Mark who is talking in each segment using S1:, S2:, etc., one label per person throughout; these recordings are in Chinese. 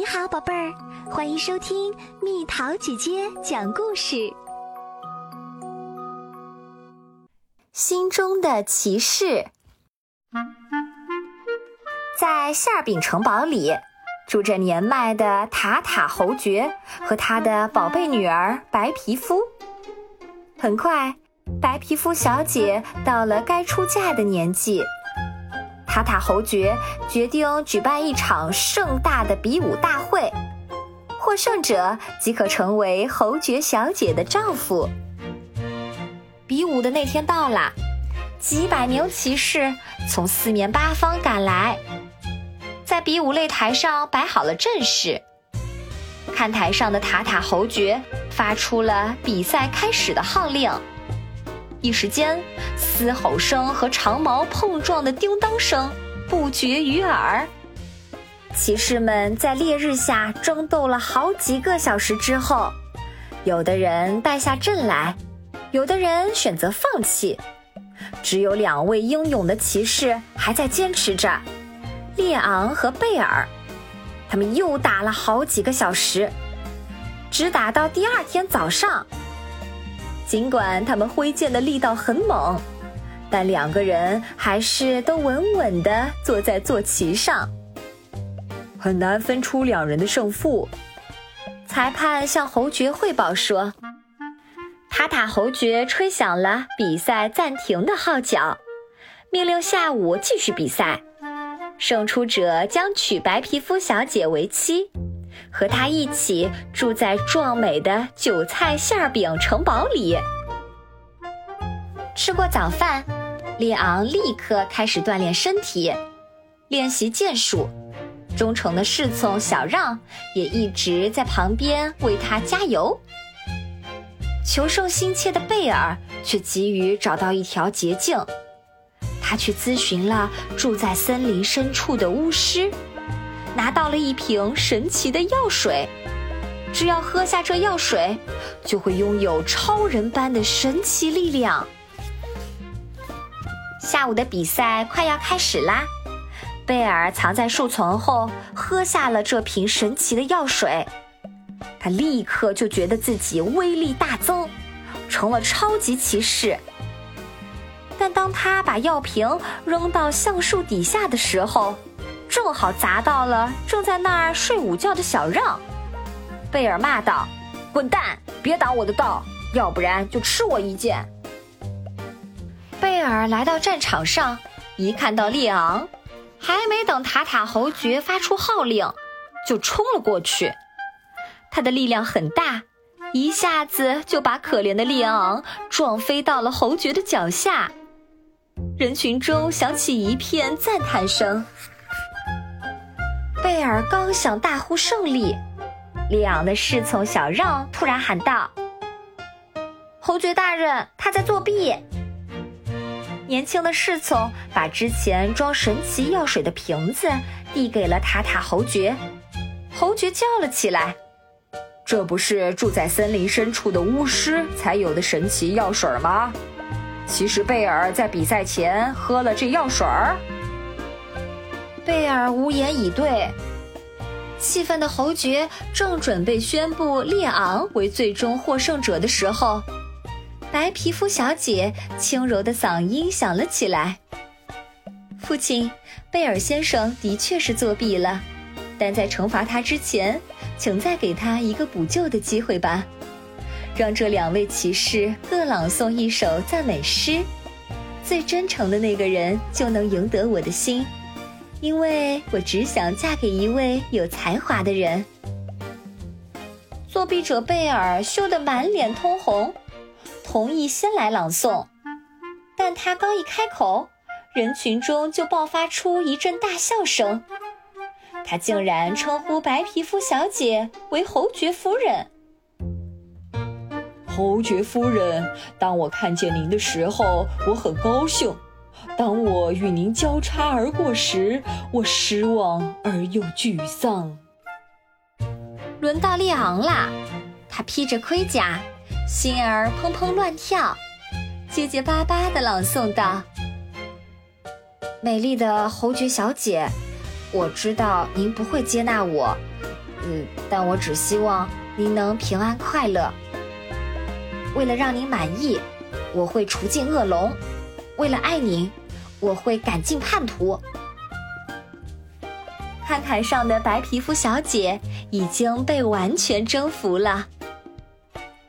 S1: 你好，宝贝儿，欢迎收听蜜桃姐姐讲故事。
S2: 心中的骑士，在馅饼城堡里住着年迈的塔塔侯爵和他的宝贝女儿白皮肤。很快，白皮肤小姐到了该出嫁的年纪。塔塔侯爵决定举办一场盛大的比武大会，获胜者即可成为侯爵小姐的丈夫。比武的那天到了，几百名骑士从四面八方赶来，在比武擂台上摆好了阵势。看台上的塔塔侯爵发出了比赛开始的号令。一时间，嘶吼声和长矛碰撞的叮当声不绝于耳。骑士们在烈日下争斗了好几个小时之后，有的人败下阵来，有的人选择放弃。只有两位英勇的骑士还在坚持着：列昂和贝尔。他们又打了好几个小时，直打到第二天早上。尽管他们挥剑的力道很猛，但两个人还是都稳稳地坐在坐骑上，
S3: 很难分出两人的胜负。
S2: 裁判向侯爵汇报说：“塔塔侯爵吹响了比赛暂停的号角，命令下午继续比赛。胜出者将娶白皮肤小姐为妻。”和他一起住在壮美的韭菜馅饼城堡里。吃过早饭，列昂立刻开始锻炼身体，练习剑术。忠诚的侍从小让也一直在旁边为他加油。求胜心切的贝尔却急于找到一条捷径，他去咨询了住在森林深处的巫师。拿到了一瓶神奇的药水，只要喝下这药水，就会拥有超人般的神奇力量。下午的比赛快要开始啦，贝尔藏在树丛后喝下了这瓶神奇的药水，他立刻就觉得自己威力大增，成了超级骑士。但当他把药瓶扔到橡树底下的时候，正好砸到了正在那儿睡午觉的小让，贝尔骂道：“滚蛋，别挡我的道，要不然就吃我一剑。”贝尔来到战场上，一看到列昂，还没等塔塔侯爵发出号令，就冲了过去。他的力量很大，一下子就把可怜的列昂撞飞到了侯爵的脚下。人群中响起一片赞叹声。贝尔刚想大呼胜利，列昂的侍从小让突然喊道：“侯爵大人，他在作弊！”年轻的侍从把之前装神奇药水的瓶子递给了塔塔侯爵，侯爵叫了起来：“
S3: 这不是住在森林深处的巫师才有的神奇药水吗？其实贝尔在比赛前喝了这药水儿。”
S2: 贝尔无言以对。气愤的侯爵正准备宣布列昂为最终获胜者的时候，白皮肤小姐轻柔的嗓音响了起来：“父亲，贝尔先生的确是作弊了，但在惩罚他之前，请再给他一个补救的机会吧。让这两位骑士各朗诵一首赞美诗，最真诚的那个人就能赢得我的心。”因为我只想嫁给一位有才华的人。作弊者贝尔羞得满脸通红，同意先来朗诵，但他刚一开口，人群中就爆发出一阵大笑声。他竟然称呼白皮肤小姐为侯爵夫人。
S3: 侯爵夫人，当我看见您的时候，我很高兴。当我与您交叉而过时，我失望而又沮丧。
S2: 轮到列昂啦，他披着盔甲，心儿砰砰乱跳，结结巴巴地朗诵道：“美丽的侯爵小姐，我知道您不会接纳我，嗯，但我只希望您能平安快乐。为了让您满意，我会除尽恶龙；为了爱您，我会赶尽叛徒。看台上的白皮肤小姐已经被完全征服了。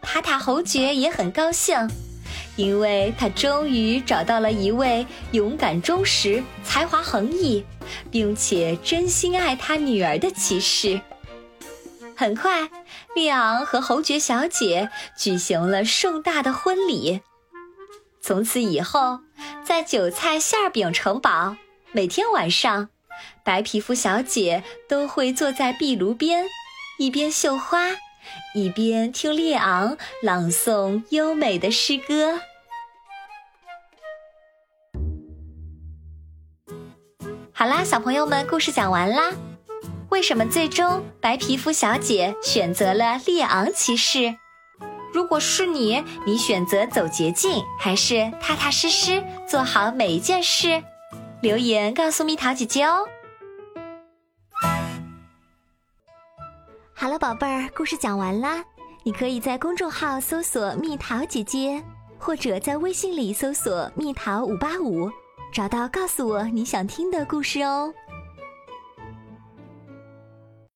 S2: 塔塔侯爵也很高兴，因为他终于找到了一位勇敢忠实、才华横溢，并且真心爱他女儿的骑士。很快，利昂和侯爵小姐举行了盛大的婚礼。从此以后，在韭菜馅饼城堡，每天晚上。白皮肤小姐都会坐在壁炉边，一边绣花，一边听列昂朗诵优美的诗歌。好啦，小朋友们，故事讲完啦。为什么最终白皮肤小姐选择了列昂骑士？如果是你，你选择走捷径，还是踏踏实实做好每一件事？留言告诉蜜桃姐姐哦。
S1: 好了，宝贝儿，故事讲完啦。你可以在公众号搜索“蜜桃姐姐”，或者在微信里搜索“蜜桃五八五”，找到告诉我你想听的故事哦。